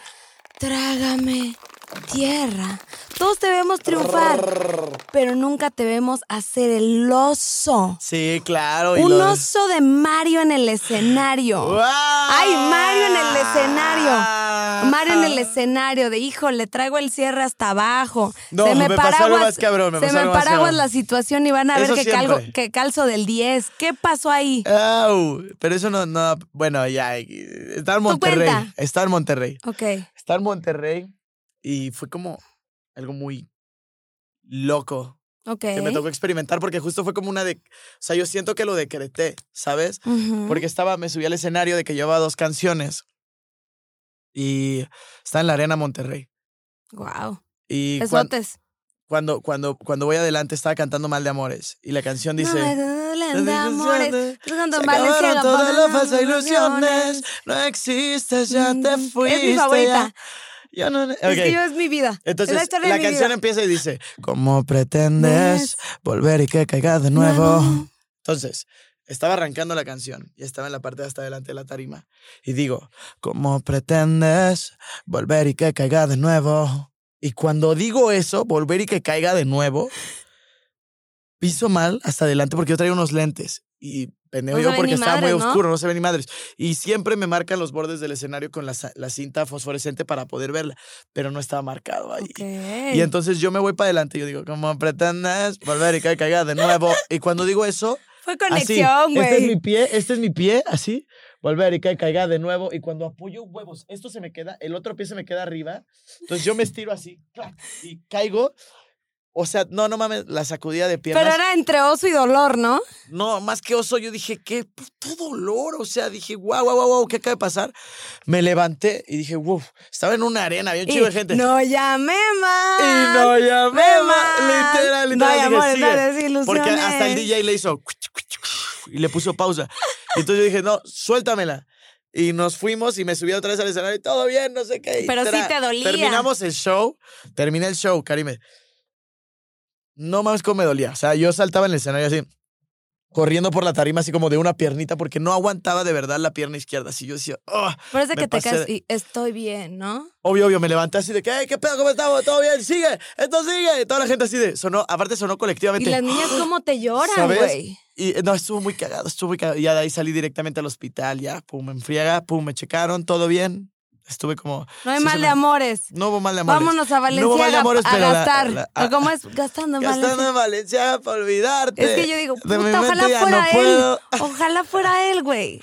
Trágame tierra. Todos te vemos triunfar, pero nunca te vemos hacer el oso. Sí, claro. y Un lo- oso de Mario en el escenario. ¡Ay, Mario en el escenario! Mario en el escenario de hijo, le traigo el cierre hasta abajo. No, se me, pasó algo paraguas, más cabrón, me se pasó me algo más paraguas cabrón. la situación y van a ver que, calgo, siempre. que calzo del 10. ¿Qué pasó ahí? Au, pero eso no, no, bueno, ya, está en Monterrey, cuenta. está en Monterrey, Ok. Está en Monterrey y fue como algo muy loco que me tocó experimentar porque justo fue como una de, o sea, yo siento que lo decreté, ¿sabes? Porque estaba, me subí al escenario de que llevaba dos canciones y está en la arena Monterrey Wow. y Besotes. Cuando, cuando, cuando voy adelante estaba cantando Mal de Amores y la canción dice... no de amores. Acabaron Valenciaga todas las falsas ilusiones. No existes, ya te Mm, fuiste. Es mi favorita. ya. Yo no. Es que yo es mi vida. Entonces, es la la canción vida. empieza y dice: ¿Cómo pretendes volver y que caiga de nuevo? Entonces, estaba arrancando la canción y estaba en la parte de hasta adelante de la tarima. Y digo: ¿Cómo pretendes volver y que caiga de nuevo? Y cuando digo eso, volver y que caiga de nuevo, piso mal hasta adelante porque yo traigo unos lentes. Y pendejo No yo porque estaba muy oscuro, no se ve ni madres. Y siempre me marcan los bordes del escenario con la, la cinta fosforescente para poder verla, pero no estaba marcado ahí. Y entonces yo me voy para adelante y yo digo, ¿cómo pretendes volver y que caiga de nuevo? Y cuando digo eso, Fue conexión, este es mi güey. pie, este es mi pie, así, volver y que caiga de nuevo. Y cuando apoyo huevos, esto se me queda, el otro pie se me queda arriba. Entonces yo me [LAUGHS] estiro así, y caigo. O sea, no, no mames, la sacudida de piernas. Pero era entre oso y dolor, ¿no? No, más que oso, yo dije, qué puto dolor. O sea, dije, guau, guau, guau, guau, ¿qué acaba de pasar? Me levanté y dije, wow, estaba en una arena, había un chico de gente. No llamé más. Y no llamé más. Literal, literal. No dije, desilusiones. Porque hasta el DJ le hizo [LAUGHS] y le puso pausa. Y entonces yo dije, no, suéltamela. Y nos fuimos y me subí otra vez al escenario y todo bien, no sé qué. Pero sí te dolía. Terminamos el show, terminé el show, Karime. No mames cómo me dolía. O sea, yo saltaba en el escenario así. Corriendo por la tarima así como de una piernita porque no aguantaba de verdad la pierna izquierda. Así yo decía, oh, me que te caes y estoy bien, ¿no? Obvio, obvio, me levanté así de que, "Ey, ¿qué pedo? ¿Cómo estamos? ¿Todo bien? Sigue, esto sigue. Y toda la gente así de, sonó, aparte sonó Y colectivamente. las niñas, [GASPS] ¿cómo te lloran, güey? Y no, estuvo muy cagado, estuvo muy cagado. Y ya de ahí salí directamente al hospital, ya, pum, me enfriega, pum, me checaron, todo bien. Estuve como... No hay sí, mal de me- amores. No hubo mal de amores. Vámonos a No hubo mal de amores, a pero gastar. la- ¿O ¿Cómo es? Gastando en Gastando Valenciaga. en Valenciaga para olvidarte. Es que yo digo, puta, ojalá fuera no él. puedo. Ojalá fuera él, güey.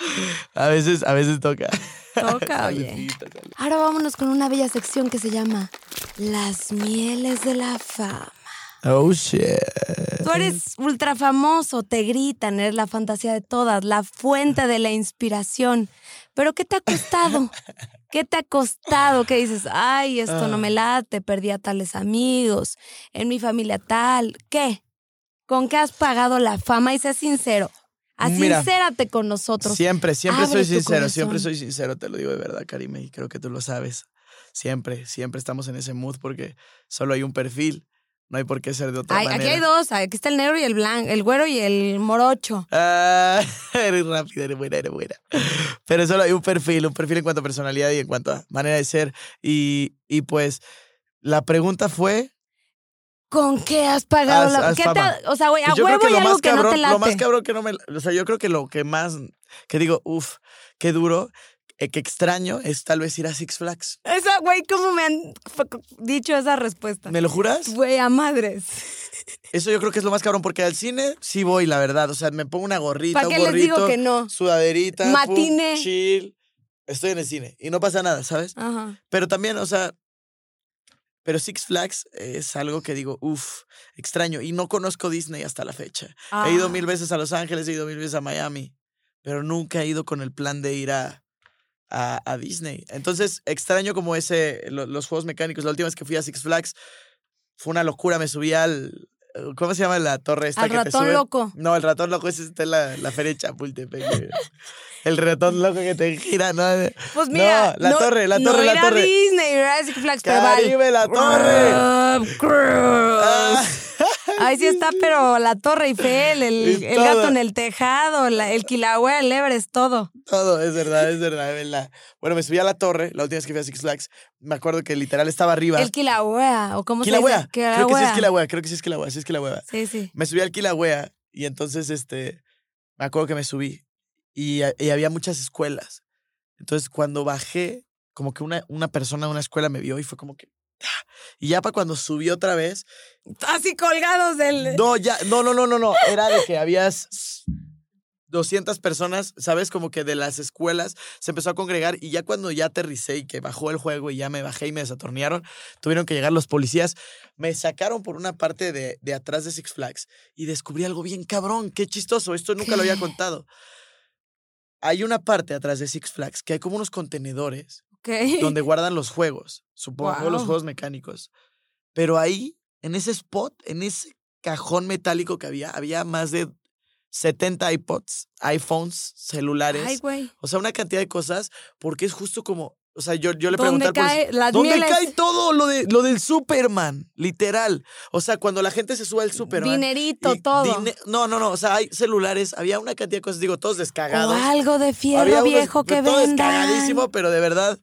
A veces, a veces toca. Toca, [LAUGHS] oye. Ahora vámonos con una bella sección que se llama Las mieles de la fama. Oh, shit. Tú eres ultra famoso, te gritan, eres la fantasía de todas, la fuente de la inspiración. Pero ¿qué te ha costado? [LAUGHS] ¿Qué te ha costado? ¿Qué dices? Ay, esto no me late, perdí a tales amigos, en mi familia tal. ¿Qué? ¿Con qué has pagado la fama? Y sé sincero. Mira, Asincérate con nosotros. Siempre, siempre Abre soy sincero, siempre soy sincero, te lo digo de verdad, Karime, y creo que tú lo sabes. Siempre, siempre estamos en ese mood porque solo hay un perfil, no hay por qué ser de otra Ay, manera. aquí hay dos, aquí está el negro y el blanco, el güero y el morocho. Ah, [LAUGHS] eres rápida, eres buena, eres buena. Pero solo hay un perfil, un perfil en cuanto a personalidad y en cuanto a manera de ser. Y, y pues la pregunta fue, ¿Con qué has pagado Haz- la haz ¿Qué te O sea, güey, a pues yo creo huevo que hay lo algo más que no te cabrón, late. lo más cabrón que no me, o sea, yo creo que lo que más, que digo, uff, qué duro, que extraño es tal vez ir a Six Flags. Esa, güey, ¿cómo me han dicho esa respuesta? ¿Me lo juras? Güey, a madres. [LAUGHS] Eso yo creo que es lo más cabrón, porque al cine sí voy, la verdad. O sea, me pongo una gorrita, ¿Para un qué les gorrito, digo que no? sudaderita, pum, Matiné. chill. Estoy en el cine y no pasa nada, ¿sabes? Ajá. Pero también, o sea, pero Six Flags es algo que digo, uff, extraño. Y no conozco Disney hasta la fecha. He ido Ah. mil veces a Los Ángeles, he ido mil veces a Miami, pero nunca he ido con el plan de ir a, a, a Disney. Entonces, extraño como ese, lo- los juegos mecánicos. La última vez que fui a Six Flags fue una locura. Me subí al, ¿cómo se llama la torre esta Al que te ratón sube? loco. No, el ratón loco ese está en la, la feria de Chapultepec. güey. [LAUGHS] el ratón loco que te gira, ¿no? Pues mira. No, la torre, la no torre, la torre. Disney, Six Flags. Caribe, la torre. [LAUGHS] Ah, Ahí sí está, pero la torre Eiffel, el, el gato en el tejado, la- el Kilauea, el Everest, todo. Todo, es verdad, es verdad, es verdad. Bueno, me subí a la torre la última vez que fui a Six Flags. Me acuerdo que literal estaba arriba. El Kilauea, o cómo Kilauea. se dice. Creo que sí es Kilauea. Kilauea, creo que sí es Kilauea, sí es Kilauea. Sí, sí. Me subí al Kilauea y entonces, este, me acuerdo que me subí y, y había muchas escuelas. Entonces, cuando bajé, como que una, una persona de una escuela me vio y fue como que... ¡ah! Y ya para cuando subí otra vez, Así colgados del. no, ya, no, no, no, no, no, era de que habías 200 personas, ¿sabes? Como que de las escuelas se empezó a congregar y ya cuando ya aterricé y que bajó el juego y ya me bajé y me desatornearon, tuvieron que llegar los policías, me sacaron por una parte de, de atrás de Six Flags y descubrí algo bien cabrón, qué chistoso, esto nunca lo había contado. Hay una parte atrás de Six Flags que hay como unos contenedores Donde guardan los juegos, supongo, los juegos mecánicos. Pero ahí, en ese spot, en ese cajón metálico que había, había más de 70 iPods, iPhones, celulares. Ay, güey. o sea, una cantidad de cosas, porque es justo como, o sea, yo, yo le ¿Dónde pregunté al policía, cae las ¿Dónde mieles? cae todo lo, de, lo del Superman? Literal. O sea, cuando la gente se sube al Superman. Dinerito, y todo. no, no, no. O sea, hay celulares, había una cantidad de cosas, digo, todos O descagados. algo de Había fierro unos- viejo que todo vendan. descagadísimo, pero de verdad,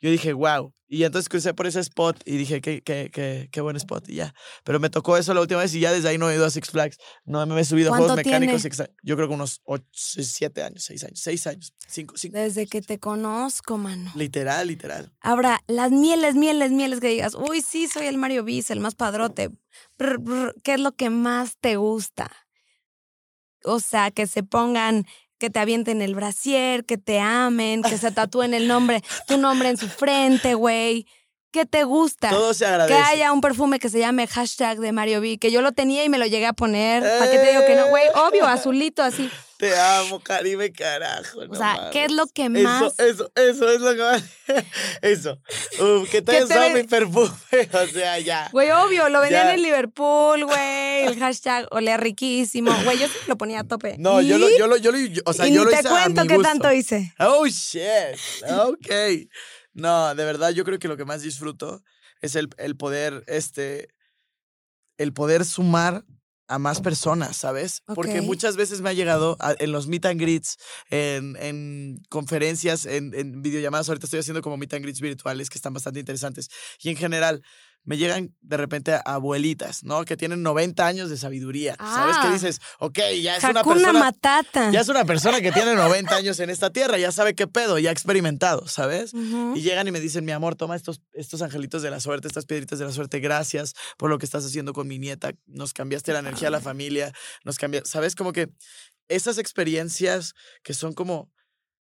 yo dije, wow. Y entonces crucé por ese spot y dije, qué, qué, qué, qué buen spot. Y ya. Pero me tocó eso la última vez y ya desde ahí no he ido a Six Flags. No me he subido a juegos ¿Cuánto mecánicos. tiene? Yo creo que unos 7 años, 6 años, 6 años, 5, 5. Desde que te conozco, mano. Literal, literal. Ahora, las mieles, mieles, mieles que digas, uy, sí, soy el Mario Bis, el más padrote. Brr, brr, ¿Qué es lo que más te gusta? O sea, que se pongan, que te avienten el brasier, que te amen, que se [LAUGHS] tatúen el nombre, tu nombre en su frente, güey. ¿Qué te gusta? Todo se que agradece. haya un perfume que se llame hashtag de Mario B, que yo lo tenía y me lo llegué a poner. ¿Para qué te digo que no? Güey, obvio, azulito así. Te amo, Caribe, carajo. O no sea, mames. ¿qué es lo que más? Eso, eso, eso es lo que más. [LAUGHS] Eso. Uf, que [LAUGHS] te te usado mi perfume. [LAUGHS] O sea, ya. Güey, obvio, lo vendían en Liverpool, güey. El hashtag olía riquísimo. Güey, yo lo ponía a tope. No, yo lo, yo lo, yo lo, yo- o sea, y yo lo te hice a cuento mi qué gusto. tanto hice. Oh, shit. Ok. No, de verdad, yo creo que lo que más disfruto es el, el poder, este, el poder sumar a más personas, ¿sabes? Porque muchas veces me ha llegado a- en los meet and greets, en, en conferencias, en, en videollamadas. Ahorita estoy haciendo como meet and greets virtuales que están bastante interesantes. Y en general, me llegan de repente abuelitas, ¿no? Que tienen 90 años de sabiduría. ¿Sabes? Ah. Que dices, ok, ya es una persona. Matata. Ya es una persona que tiene 90 años en esta tierra, ya sabe qué pedo, ya ha experimentado, ¿sabes? Y llegan y me dicen, mi amor, toma estos, estos angelitos de la suerte, estas piedritas de la suerte, gracias por lo que estás haciendo con mi nieta, nos cambiaste la energía a la familia, nos cambiaste, ¿sabes? Como que esas experiencias que son como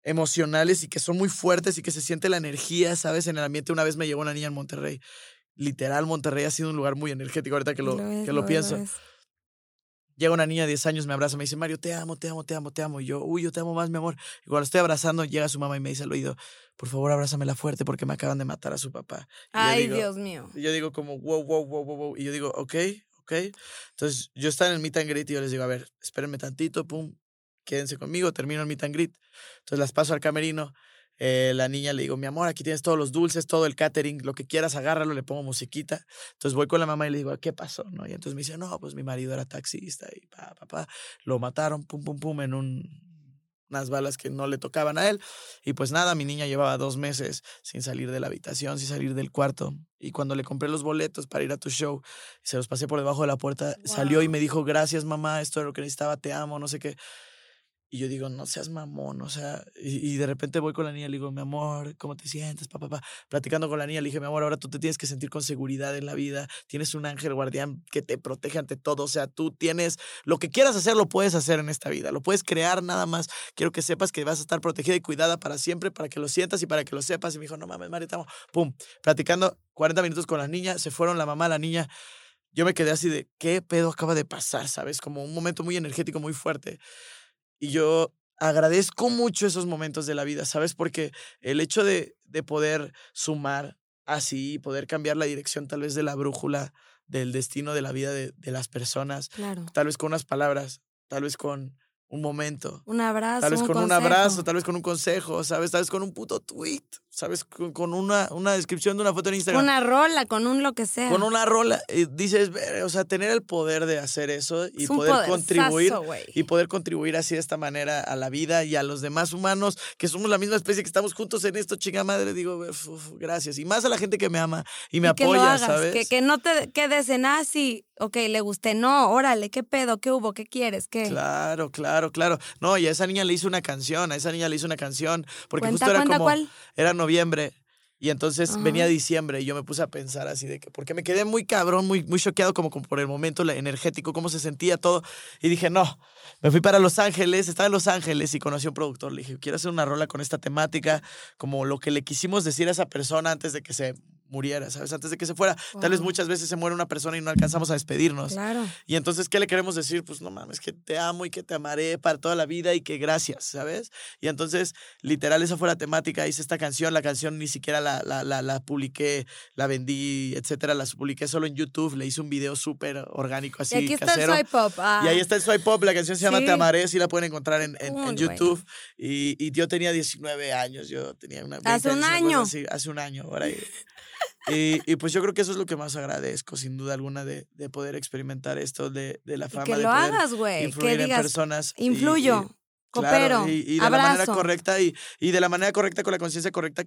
emocionales y que son muy fuertes y que se siente la energía, ¿sabes? En el ambiente, una vez me llegó una niña en Monterrey. Literal, Monterrey ha sido un lugar muy energético ahorita que lo, es, que lo es, pienso. Llega una niña de 10 años, me abraza, me dice, Mario, te amo, te amo, te amo, te amo. Y yo, uy, yo te amo más, mi amor. Y cuando estoy abrazando, llega su mamá y me dice al oído, por favor, abrázamela fuerte porque me acaban de matar a su papá. Y Ay, digo- Dios mío. Y yo digo como, wow, wow, wow, wow, wow. Y yo digo, ok, ok. Entonces, yo estaba en el meet and greet y yo les digo, a ver, espérenme tantito, pum, quédense conmigo, termino el meet and greet. Entonces, las paso al camerino. Eh, la niña le digo, mi amor, aquí tienes todos los dulces, todo el catering, lo que quieras, agárralo, le pongo musiquita. Entonces voy con la mamá y le digo, ¿qué pasó? ¿No? Y entonces me dice, no, pues mi marido era taxista y pa, pa, pa. Lo mataron, pum, pum, pum, en un, unas balas que no le tocaban a él. Y pues nada, mi niña llevaba dos meses sin salir de la habitación, sin salir del cuarto. Y cuando le compré los boletos para ir a tu show, se los pasé por debajo de la puerta, salió y me dijo, gracias mamá, esto es lo que necesitaba, te amo, no sé qué. Y yo digo, no seas mamón, o sea, y, de repente voy con la niña, le digo, mi amor, ¿cómo te sientes? Papá, papá. Platicando con la niña, le dije, mi amor, ahora tú te tienes que sentir con seguridad en la vida. Tienes un ángel guardián que te protege ante todo. O sea, tú tienes lo que quieras hacer, lo puedes hacer en esta vida. Lo puedes crear nada más. Quiero que sepas que vas a estar protegida y cuidada para siempre, para que lo sientas y para que lo sepas. Y me dijo, no mames, Mario, te amo. Pum. Platicando 40 minutos con la niña, se fueron la mamá, la niña. Yo me quedé así de, ¿qué pedo acaba de pasar? ¿Sabes? Como un momento muy energético, muy fuerte. Y yo agradezco mucho esos momentos de la vida, ¿sabes? Porque el hecho de, de poder sumar así, poder cambiar la dirección tal vez de la brújula, del destino de la vida de, de las personas, Claro. tal vez con unas palabras, tal vez con un momento, Un abrazo. tal vez un con un consejo. abrazo, tal vez con un consejo, ¿sabes? Tal vez con un puto tweet, ¿sabes? Con, con una, una descripción de una foto en Instagram. Una rola, con un lo que sea. con una rola, y dices, o sea, tener el poder de hacer eso y Es poder contribuir y poder contribuir así de esta manera a la vida y a los demás humanos, que somos la misma especie, que estamos juntos en esto, chinga madre, digo, uf, gracias. Y más a la gente que me ama y me Y que lo apoya, hagas, ¿sabes? Que, que no te quedes en, ah, sí, ok, le gusté. No, órale, ¿qué pedo? ¿Qué hubo? ¿Qué quieres? ¿Qué? Claro, claro, claro. No, y a esa niña le hice una canción, a esa niña le hice una canción, porque Cuenta, justo era cuenta como, cuál. era noviembre. Y entonces Ajá. venía diciembre y yo me puse a pensar así de que, porque me quedé muy cabrón, muy, muy choqueado como, como por el momento la- energético, cómo se sentía todo. Y dije, no, me fui para Los Ángeles, estaba en Los Ángeles y conocí a un productor. Le dije, quiero hacer una rola con esta temática, como lo que le quisimos decir a esa persona antes de que se muriera, ¿sabes? Antes de que se fuera. Tal vez muchas veces se muere una persona y no alcanzamos a despedirnos. Claro. Y entonces, ¿qué le queremos decir? Pues no mames, que te amo y que te amaré para toda la vida y que gracias, ¿sabes? Y entonces, literal, esa fue la temática. Hice esta canción, la canción ni siquiera la, la, la, la publiqué, la vendí, etcétera. La publiqué solo en YouTube, le hice un video súper orgánico así, y aquí está casero. el swipe up. ah. Y ahí está el Swipe Pop, la canción se llama Sí. Te Amaré, sí la pueden encontrar en, en, YouTube. Y, y yo tenía 19 años, yo tenía una... 20 Hace un años, año. así, hace un año, por ahí. [LAUGHS] Y, y pues yo creo que eso es lo que más agradezco, sin duda alguna, de, de poder experimentar esto de, de la Y fama. que de lo poder hagas, güey. Que en digas, personas. y- y- influyo, claro, coopero, y, y de la manera correcta y, y de la manera correcta, con la conciencia correcta,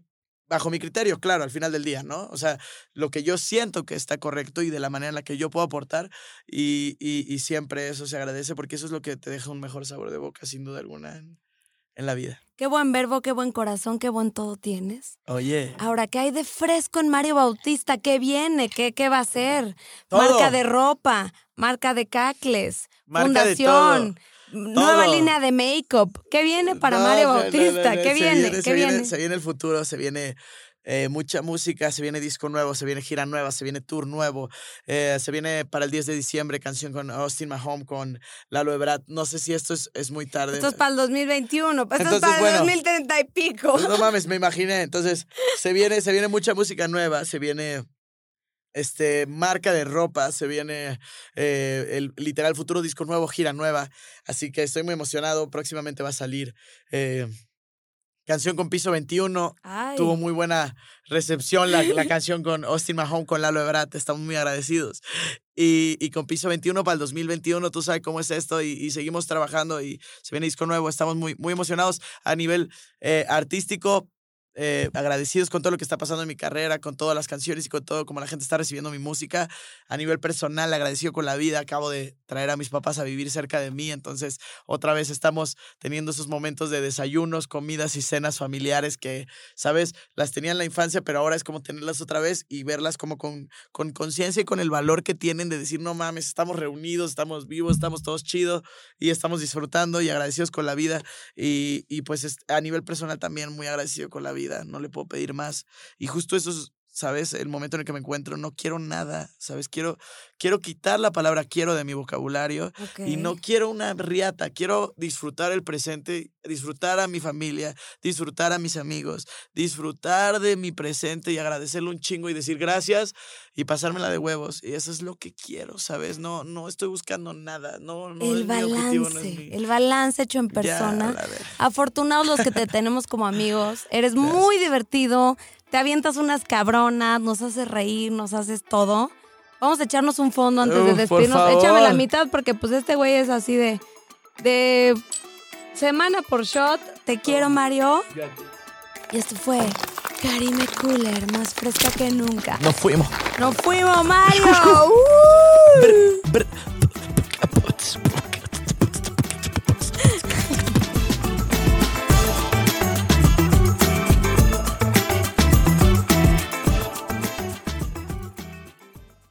bajo mi criterio, claro, al final del día, ¿no? O sea, lo que yo siento que está correcto y de la manera en la que yo puedo aportar y, y, y siempre eso se agradece porque eso es lo que te deja un mejor sabor de boca, sin duda alguna, en, la vida. Qué buen verbo, qué buen corazón, qué buen todo tienes. Oye, Ahora, ¿qué hay de fresco en Mario Bautista? ¿Qué viene? ¿Qué, qué va a ser? Todo. Marca de ropa, marca de cacles, Marca de fundación, nueva línea de make-up. ¿Qué viene para No, Mario Bautista? no, no, ¿Qué viene? se ¿Qué viene? Se viene el futuro, se viene eh, mucha música, se viene disco nuevo, se viene gira nueva, se viene tour nuevo, eh, se viene para el 10 de diciembre canción con Austin Mahome, con Lalo Ebrard. No sé si esto es, es muy tarde. Esto es para el 2021, pues esto es para el bueno. 2030 y pico. No mames, me [LAUGHS] imaginé. Entonces, se viene, se viene mucha música nueva, se viene este marca de ropa, se viene eh, el literal futuro disco nuevo, gira nueva. Así que estoy muy emocionado. Próximamente va a salir eh, canción con piso 21. Ay, Tuvo muy buena recepción la, la [LAUGHS] canción con Austin Mahone, con Lalo Ebrard. Estamos muy agradecidos. Y, y, con Piso 21 para el 2021, tú sabes cómo es esto y, y, seguimos trabajando y se viene disco nuevo. Estamos muy, muy emocionados a nivel eh, artístico. Eh, agradecidos con todo lo que está pasando en mi carrera, con todas las canciones y con todo como la gente está recibiendo mi música. A nivel personal, agradecido con la vida. Acabo de traer a mis papás a vivir cerca de mí, entonces otra vez estamos teniendo esos momentos de desayunos, comidas y cenas familiares que, sabes, las tenía en la infancia, pero ahora es como tenerlas otra vez y verlas como con conciencia y con el valor que tienen de decir, no mames, estamos reunidos, estamos vivos, estamos todos chidos y estamos disfrutando y agradecidos con la vida. Y, y pues a nivel personal también muy agradecido con la vida no le puedo pedir más. Y justo eso es, ¿sabes? El momento en el que me encuentro, no quiero nada, ¿sabes? Quiero, quiero quitar la palabra quiero de mi vocabulario y no quiero una riata, quiero disfrutar el presente, disfrutar a mi familia, disfrutar a mis amigos, disfrutar de mi presente y agradecerle un chingo y decir gracias y pasármela de huevos. Y eso es lo que quiero, ¿sabes? No, no estoy buscando nada, no, no el balance, el balance hecho en persona. Afortunados los que te [LAUGHS] tenemos como amigos, eres muy divertido, te avientas unas cabronas, nos haces reír, nos haces todo. Vamos a echarnos un fondo antes de despedirnos. Échame la mitad porque pues este güey es así de de semana por shot. Te quiero, Mario. Y esto fue Karime Cooler, más fresca que nunca. Nos fuimos. Nos fuimos, Mario. [LAUGHS] uh.